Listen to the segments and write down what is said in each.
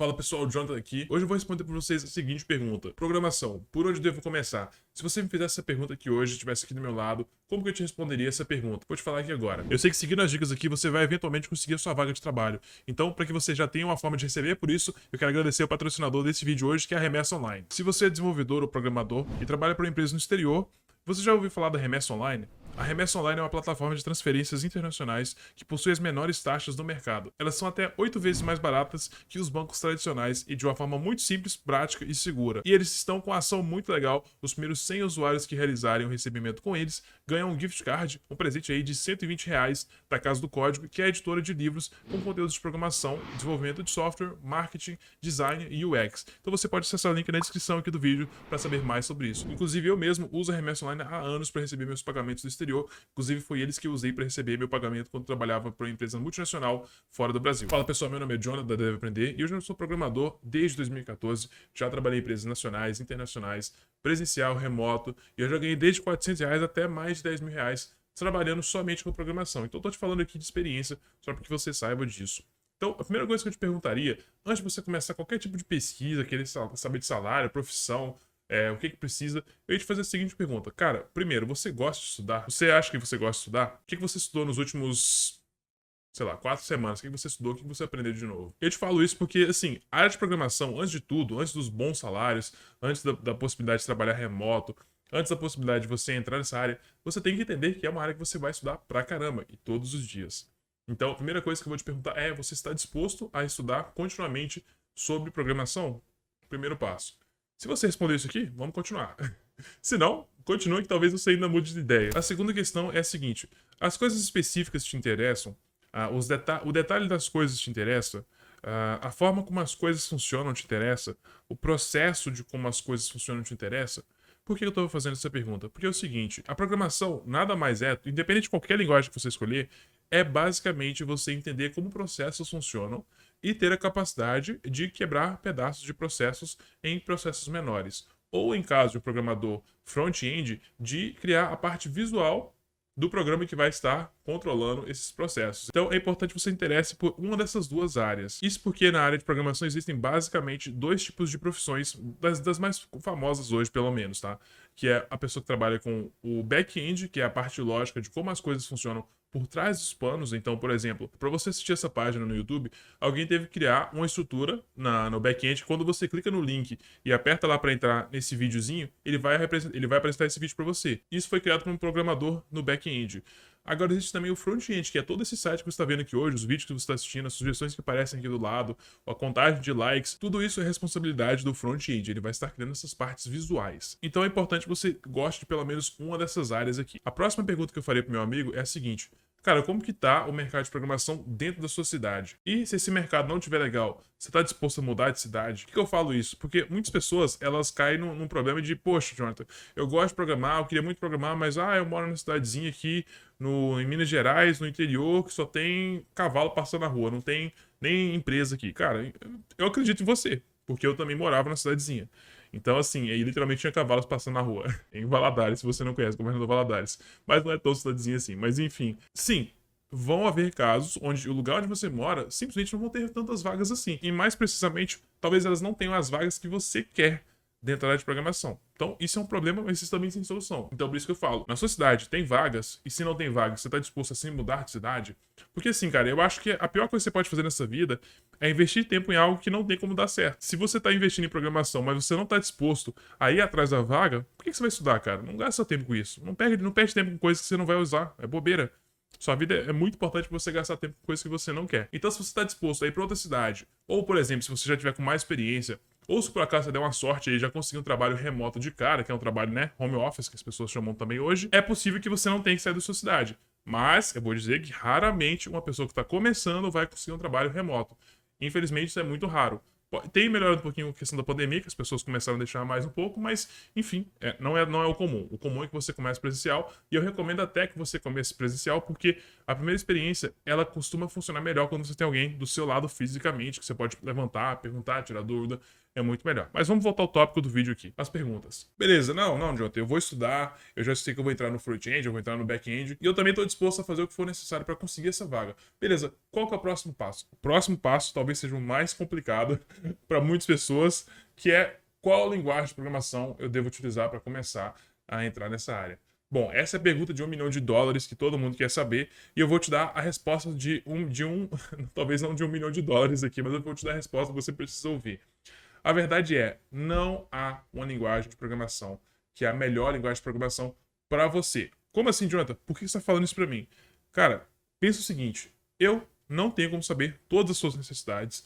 Fala pessoal, Jonathan aqui. Hoje eu vou responder para vocês a seguinte pergunta: Programação, por onde devo começar? Se você me fizesse essa pergunta aqui hoje, estivesse aqui do meu lado, como que eu te responderia essa pergunta? Vou te falar aqui agora. Eu sei que seguindo as dicas aqui, você vai eventualmente conseguir a sua vaga de trabalho. Então, para que você já tenha uma forma de receber, por isso, eu quero agradecer o patrocinador desse vídeo hoje, que é a Remessa Online. Se você é desenvolvedor ou programador e trabalha para uma empresa no exterior, você já ouviu falar da Remessa Online? A Remessa Online é uma plataforma de transferências internacionais que possui as menores taxas do mercado. Elas são até oito vezes mais baratas que os bancos tradicionais e de uma forma muito simples, prática e segura. E eles estão com uma ação muito legal. Os primeiros 100 usuários que realizarem o recebimento com eles ganham um gift card, um presente aí de 120 reais da Casa do Código, que é editora de livros com conteúdos de programação, desenvolvimento de software, marketing, design e UX. Então você pode acessar o link na descrição aqui do vídeo para saber mais sobre isso. Inclusive eu mesmo uso a Remessa Online há anos para receber meus pagamentos do exterior Inclusive, foi eles que eu usei para receber meu pagamento quando trabalhava para uma empresa multinacional fora do Brasil. Fala pessoal, meu nome é Jonathan da Deve Aprender e hoje eu sou programador desde 2014. Já trabalhei em empresas nacionais, internacionais, presencial, remoto e eu já ganhei desde 400 reais até mais de 10 mil reais trabalhando somente com programação. Então, estou te falando aqui de experiência só para que você saiba disso. Então, a primeira coisa que eu te perguntaria, antes de você começar qualquer tipo de pesquisa, querer saber de salário, profissão, é, o que que precisa. Eu ia te fazer a seguinte pergunta. Cara, primeiro, você gosta de estudar? Você acha que você gosta de estudar? O que, que você estudou nos últimos, sei lá, quatro semanas? O que, você estudou? O que, que você aprendeu de novo? Eu te falo isso porque, assim, a área de programação, antes de tudo, antes dos bons salários, antes da, da possibilidade de trabalhar remoto, antes da possibilidade de você entrar nessa área, você tem que entender que é uma área que você vai estudar pra caramba, e todos os dias. Então, a primeira coisa que eu vou te perguntar é: você está disposto a estudar continuamente sobre programação? Primeiro passo. Se você responder isso aqui, vamos continuar. Se não, continue que talvez você ainda mude de ideia. A segunda questão é a seguinte: as coisas específicas te interessam, uh, os deta o detalhe das coisas te interessa, uh, a forma como as coisas funcionam te interessa, o processo de como as coisas funcionam te interessa. Por que eu estou fazendo essa pergunta? Porque é o seguinte: a programação nada mais é, independente de qualquer linguagem que você escolher, é basicamente você entender como processos funcionam e ter a capacidade de quebrar pedaços de processos em processos menores. Ou, em caso de um programador front-end, de criar a parte visual do programa que vai estar controlando esses processos. Então é importante você interesse por uma dessas duas áreas. Isso porque na área de programação existem basicamente dois tipos de profissões, das, das mais famosas hoje, pelo menos, tá? Que é a pessoa que trabalha com o back-end, que é a parte lógica de como as coisas funcionam por trás dos panos. Então, por exemplo, para você assistir essa página no YouTube, alguém teve que criar uma estrutura na, no back-end. Quando você clica no link e aperta lá para entrar nesse videozinho, ele vai, ele vai apresentar esse vídeo para você. Isso foi criado por um programador no back-end. Agora existe também o front-end, que é todo esse site que você está vendo aqui hoje, os vídeos que você está assistindo, as sugestões que aparecem aqui do lado, a contagem de likes, tudo isso é responsabilidade do front-end. Ele vai estar criando essas partes visuais. Então é importante que você goste de pelo menos uma dessas áreas aqui. A próxima pergunta que eu farei para meu amigo é a seguinte: Cara, como que tá o mercado de programação dentro da sua cidade? E se esse mercado não estiver legal, você está disposto a mudar de cidade? Por que, eu falo isso? Porque muitas pessoas, elas caem num, num, problema de, poxa, Jonathan, eu gosto de programar, eu queria muito programar, mas, ah, eu moro numa cidadezinha aqui no, em Minas Gerais, no interior, que só tem cavalo passando na rua, não tem nem empresa aqui. Cara, eu acredito em você, porque eu também morava na cidadezinha. Então, assim, aí literalmente tinha cavalos passando na rua. em Valadares, se você não conhece, governador Valadares. Mas não é tão cidadezinha assim. Mas enfim. Sim, vão haver casos onde o lugar onde você mora simplesmente não vão ter tantas vagas assim. E mais precisamente, talvez elas não tenham as vagas que você quer dentro da área de programação. Então, isso é um problema, mas isso também tem solução. Então, por isso que eu falo, na sua cidade tem vagas, e se não tem vagas, você está disposto a se mudar de cidade? Porque assim, cara, eu acho que a pior coisa que você pode fazer nessa vida é investir tempo em algo que não tem como dar certo. Se você está investindo em programação, mas você não está disposto a ir atrás da vaga, por que, você vai estudar, cara? Não gasta tempo com isso. Não perde, não perde tempo com coisas que você não vai usar. É bobeira. Sua vida é muito importante para você gastar tempo com coisas que você não quer. Então, se você está disposto a ir para outra cidade, ou, por exemplo, se você já tiver com mais experiência, ou se por acaso você der uma sorte e já conseguir um trabalho remoto de cara, que é um trabalho, né, home office, que as pessoas chamam também hoje, é possível que você não tenha que sair da sua cidade. Mas eu vou dizer que raramente uma pessoa que está começando vai conseguir um trabalho remoto. Infelizmente, isso é muito raro. Tem melhorado um pouquinho a questão da pandemia, que as pessoas começaram a deixar mais um pouco, mas, enfim, é, não, é, não é o comum. O comum é que você comece presencial, e eu recomendo até que você comece presencial, porque a primeira experiência, ela costuma funcionar melhor quando você tem alguém do seu lado fisicamente, que você pode levantar, perguntar, tirar dúvida é muito melhor. Mas vamos voltar ao tópico do vídeo aqui, as perguntas. Beleza, não, não, Jonathan, eu vou estudar, eu já sei que eu vou entrar no front-end, eu vou entrar no back-end, e eu também estou disposto a fazer o que for necessário para conseguir essa vaga. Beleza, qual que é o próximo passo? O próximo passo talvez seja o mais complicado, para muitas pessoas, que é qual linguagem de programação eu devo utilizar para começar a entrar nessa área. Bom, essa é a pergunta de um milhão de dólares que todo mundo quer saber, e eu vou te dar a resposta de um, de um, talvez não de um milhão de dólares aqui, mas eu vou te dar a resposta que você precisa ouvir. A verdade é, não há uma linguagem de programação que é a melhor linguagem de programação para você. Como assim, Jonathan? Por que você está falando isso para mim? Cara, pensa o seguinte: eu não tenho como saber todas as suas necessidades,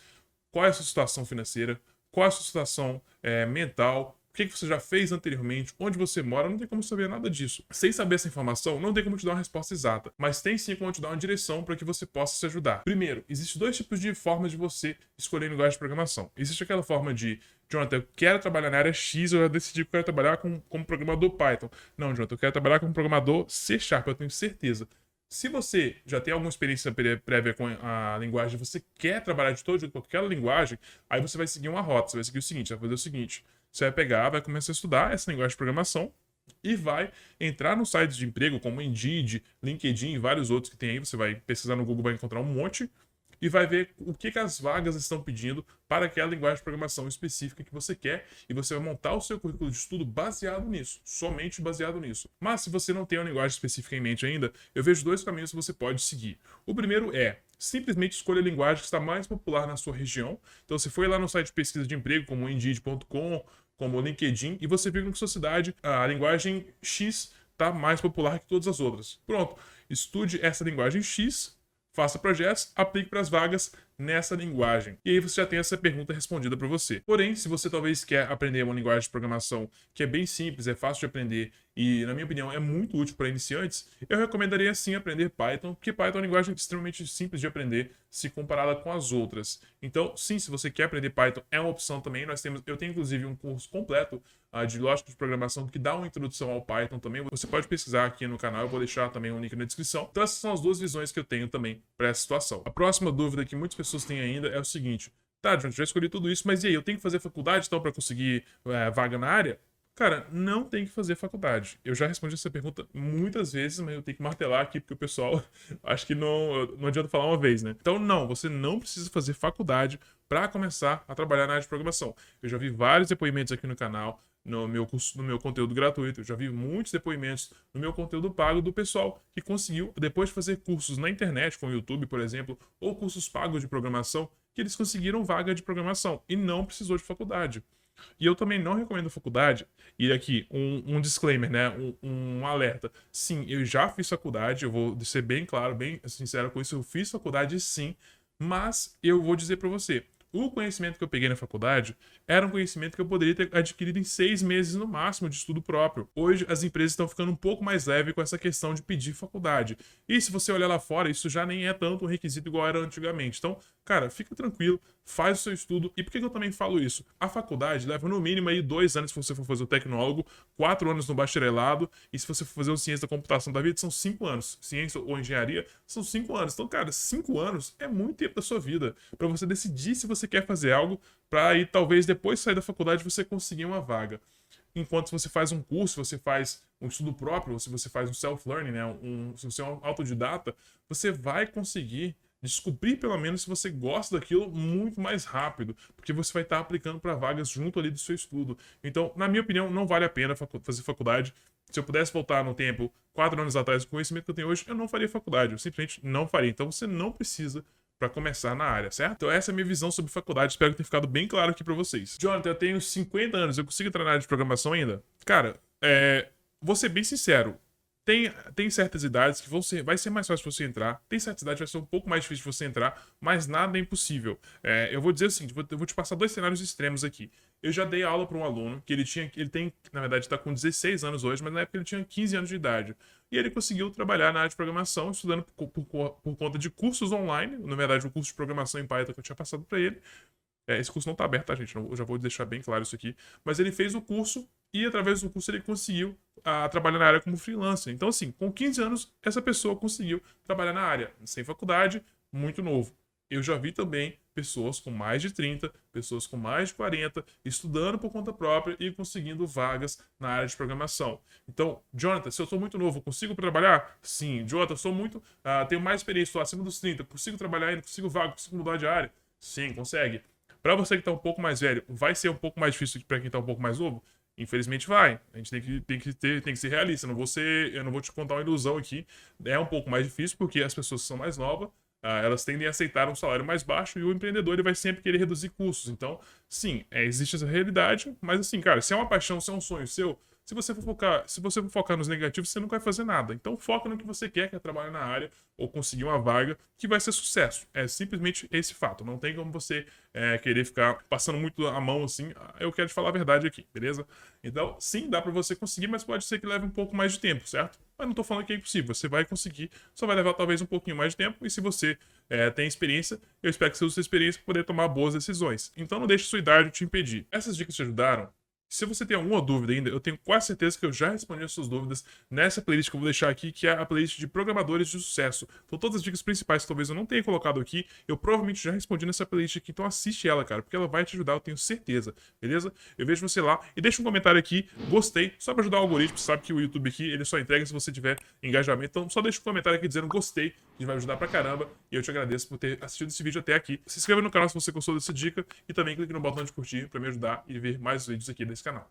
qual é a sua situação financeira, qual é a sua situação é, mental, o que, que você já fez anteriormente, onde você mora, não tem como saber nada disso. Sem saber essa informação, não tem como te dar uma resposta exata, mas tem sim como te dar uma direção para que você possa se ajudar. Primeiro, existem dois tipos de formas de você escolher linguagem de programação. Existe aquela forma de Jonathan, eu quero trabalhar na área X, eu já decidi que eu quero trabalhar com, como programador Python. Não, Jonathan, eu quero trabalhar como programador C Sharp, eu tenho certeza. Se você já tem alguma experiência prévia com a linguagem, você quer trabalhar de todo jeito com aquela linguagem, aí você vai seguir uma rota. Você vai seguir o seguinte: vai fazer o seguinte. Você vai pegar, vai começar a estudar essa linguagem de programação e vai entrar nos sites de emprego como Indeed, LinkedIn e vários outros que tem aí. Você vai pesquisar no Google, vai encontrar um monte e vai ver o que, que as vagas estão pedindo para aquela linguagem de programação específica que você quer e você vai montar o seu currículo de estudo baseado nisso, somente baseado nisso. Mas se você não tem uma linguagem específica em mente ainda, eu vejo dois caminhos que você pode seguir. O primeiro é simplesmente escolha a linguagem que está mais popular na sua região. Então, você foi lá no site de pesquisa de emprego, como Indeed.com, como LinkedIn, e você viu que na sua cidade a linguagem X está mais popular que todas as outras. Pronto, estude essa linguagem X, faça projetos, aplique para as vagas nessa linguagem. E aí você já tem essa pergunta respondida para você. Porém, se você talvez quer aprender uma linguagem de programação que é bem simples, é fácil de aprender e, na minha opinião, é muito útil para iniciantes, eu recomendaria sim aprender Python, porque Python é uma linguagem extremamente simples de aprender se comparada com as outras. Então, sim, se você quer aprender Python, é uma opção também. Nós temos, eu tenho inclusive um curso completo uh, de lógica de programação que dá uma introdução ao Python também. Você pode pesquisar aqui no canal, eu vou deixar também um link na descrição. Então, essas são as duas visões que eu tenho também para essa situação. A próxima dúvida que pessoas têm ainda é o seguinte: tá, John, já escolhi tudo isso, mas e aí, eu tenho que fazer faculdade então para conseguir é, vaga na área? Cara, não tem que fazer faculdade. Eu já respondi essa pergunta muitas vezes, mas eu tenho que martelar aqui porque o pessoal acho que não, não adianta falar uma vez, né? Então, não, você não precisa fazer faculdade para começar a trabalhar na área de programação. Eu já vi vários depoimentos aqui no canal, no meu, curso, no meu conteúdo gratuito, eu já vi muitos depoimentos no meu conteúdo pago do pessoal que conseguiu, depois de fazer cursos na internet, com o YouTube, por exemplo, ou cursos pagos de programação, que eles conseguiram vaga de programação e não precisou de faculdade. E eu também não recomendo faculdade. E aqui, um, um disclaimer, né? Um, um, alerta. Sim, eu já fiz faculdade, eu vou ser bem claro, bem sincero com isso. Eu fiz faculdade sim, mas eu vou dizer para você: o conhecimento que eu peguei na faculdade era um conhecimento que eu poderia ter adquirido em seis meses no máximo de estudo próprio. Hoje as empresas estão ficando um pouco mais leves com essa questão de pedir faculdade. E se você olhar lá fora, isso já nem é tanto um requisito igual era antigamente. Então, cara, fica tranquilo, faz o seu estudo. E por que eu também falo isso? A faculdade leva no mínimo aí dois anos se você for fazer o tecnólogo, quatro anos no bacharelado, e se você for fazer o ciência da computação da vida, são cinco anos. Ciência ou engenharia são cinco anos. Então, cara, cinco anos é muito tempo da sua vida para você decidir se você quer fazer algo para aí talvez depois de sair da faculdade você conseguir uma vaga. Enquanto se você faz um curso, você faz um estudo próprio, ou se você faz um self-learning, né, um, se você é um autodidata, você vai conseguir descobrir pelo menos se você gosta daquilo muito mais rápido, porque você vai estar aplicando para vagas junto ali do seu estudo. Então, na minha opinião, não vale a pena fazer faculdade. Se eu pudesse voltar no tempo, quatro anos atrás, com o conhecimento que eu tenho hoje, eu não faria faculdade, eu simplesmente não faria. Então, você não precisa para começar na área, certo? Então essa é a minha visão sobre faculdade, espero tenha ficado bem claro aqui para vocês. Jonathan, eu tenho 50 anos, eu consigo entrar na área de programação ainda? Cara, é, vou ser bem sincero, tem, tem certas idades que vão ser, vai ser mais fácil você entrar, tem certas idades que vai ser um pouco mais difícil você entrar, mas nada é impossível. É, eu vou dizer assim, vou, eu vou te passar dois cenários extremos aqui. Eu já dei aula para um aluno que ele tinha, ele tem, na verdade, está com 16 anos hoje, mas na época ele tinha 15 anos de idade. E ele conseguiu trabalhar na área de programação, estudando por, por, por conta de cursos online, na verdade, o curso de programação em Python que eu tinha passado para ele. É, esse curso não está aberto, tá, gente? Eu já vou deixar bem claro isso aqui. Mas ele fez o curso e, através do curso, ele conseguiu a, trabalhar na área como freelancer. Então, assim, com 15 anos, essa pessoa conseguiu trabalhar na área, sem faculdade, muito novo. Eu já vi também pessoas com mais de 30, pessoas com mais de 40, estudando por conta própria e conseguindo vagas na área de programação. Então, Jonathan, se eu sou muito novo, consigo trabalhar? Sim. Jonathan, sou muito. Uh, tenho mais experiência, estou acima dos 30, consigo trabalhar ainda, consigo vaga, consigo mudar de área? Sim, consegue. Para você que tá um pouco mais velho, vai ser um pouco mais difícil para quem tá um pouco mais novo? Infelizmente vai. A gente tem que, tem que, ter, tem que ser realista. Eu não vou ser, eu não vou te contar uma ilusão aqui. É um pouco mais difícil porque as pessoas são mais novas, ah, elas tendem a aceitar um salário mais baixo e o empreendedor ele vai sempre querer reduzir custos. Então, sim, é, existe essa realidade, mas assim, cara, se é uma paixão, se é um sonho seu, se você for focar, se você for focar nos negativos, você não vai fazer nada. Então foca no que você quer, que é trabalhar na área ou conseguir uma vaga que vai ser sucesso. É simplesmente esse fato. Não tem como você é, querer ficar passando muito a mão assim. Ah, eu quero te falar a verdade aqui, beleza? Então, sim, dá para você conseguir, mas pode ser que leve um pouco mais de tempo, certo? Mas não tô falando que é impossível. Você vai conseguir, só vai levar talvez um pouquinho mais de tempo. E se você é, tem experiência, eu espero que você use sua experiência para poder tomar boas decisões. Então não deixe sua idade te impedir. Essas dicas te ajudaram? Se você tem alguma dúvida ainda, eu tenho quase certeza que eu já respondi as suas dúvidas nessa playlist que eu vou deixar aqui, que é a playlist de programadores de sucesso. Então, todas as dicas principais que talvez eu não tenha colocado aqui, eu provavelmente já respondi nessa playlist aqui. Então, assiste ela, cara, porque ela vai te ajudar, eu tenho certeza. Beleza? Eu vejo você lá e deixa um comentário aqui, gostei, só para ajudar o algoritmo. Você sabe que o YouTube aqui, ele só entrega se você tiver engajamento. Então, só deixa um comentário aqui dizendo gostei, que vai ajudar pra caramba. E eu te agradeço por ter assistido esse vídeo até aqui. Se inscreva no canal se você gostou dessa dica e também clique no botão de curtir para me ajudar e ver mais vídeos aqui desse canal.